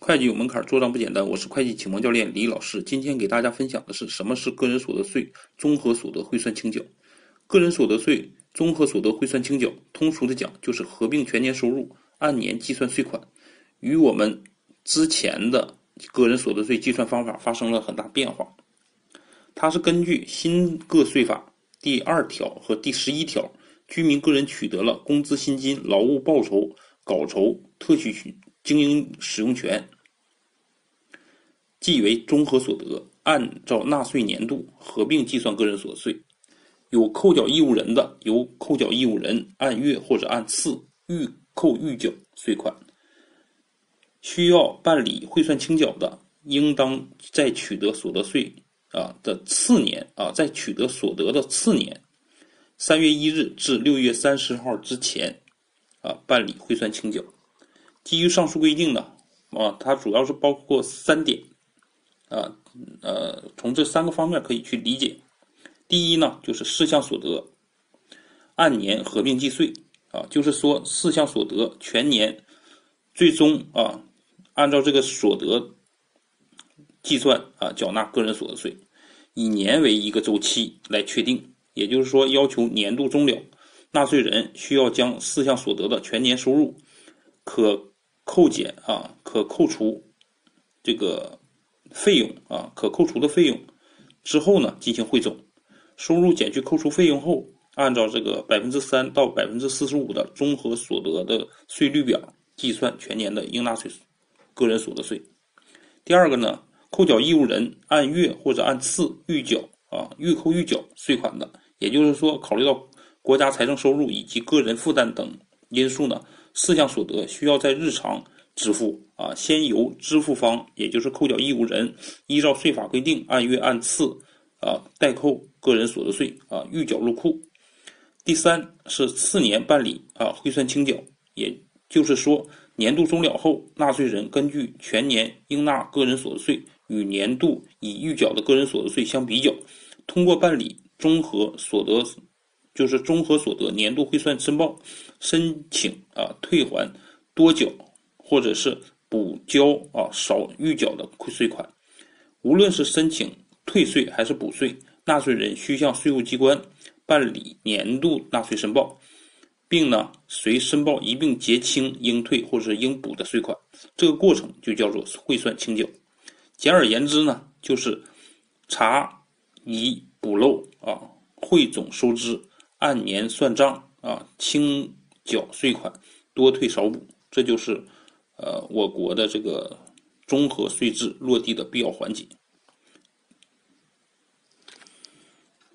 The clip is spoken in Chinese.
会计有门槛，做账不简单。我是会计启蒙教练李老师，今天给大家分享的是什么是个人所得税综合所得汇算清缴。个人所得税综合所得汇算清缴，通俗的讲就是合并全年收入，按年计算税款，与我们之前的个人所得税计算方法发生了很大变化。它是根据新个税法第二条和第十一条，居民个人取得了工资薪金、劳务报酬、稿酬、特许经营使用权，即为综合所得，按照纳税年度合并计算个人所得税。有扣缴义务人的，由扣缴义务人按月或者按次预扣预缴税款。需要办理汇算清缴的，应当在取得所得税啊的次年啊，在取得所得的次年三月一日至六月三十号之前啊办理汇算清缴。基于上述规定呢，啊，它主要是包括三点，啊，呃，从这三个方面可以去理解。第一呢，就是四项所得按年合并计税，啊，就是说四项所得全年最终啊，按照这个所得计算啊，缴纳个人所得税，以年为一个周期来确定，也就是说要求年度终了，纳税人需要将四项所得的全年收入可。扣减啊，可扣除这个费用啊，可扣除的费用之后呢，进行汇总，收入减去扣除费用后，按照这个百分之三到百分之四十五的综合所得的税率表计算全年的应纳税个人所得税。第二个呢，扣缴义务人按月或者按次预缴啊，预扣预缴税款的，也就是说，考虑到国家财政收入以及个人负担等因素呢。四项所得需要在日常支付啊，先由支付方，也就是扣缴义务人，依照税法规定按月按次啊代扣个人所得税啊预缴入库。第三是次年办理啊汇算清缴，也就是说年度终了后，纳税人根据全年应纳个人所得税与年度已预缴的个人所得税相比较，通过办理综合所得。就是综合所得年度汇算申报，申请啊退还多缴或者是补交啊少预缴的税款。无论是申请退税还是补税，纳税人需向税务机关办理年度纳税申报，并呢随申报一并结清应退或者应补的税款。这个过程就叫做汇算清缴。简而言之呢，就是查遗补漏啊，汇总收支。按年算账啊，清缴税款，多退少补，这就是呃我国的这个综合税制落地的必要环节。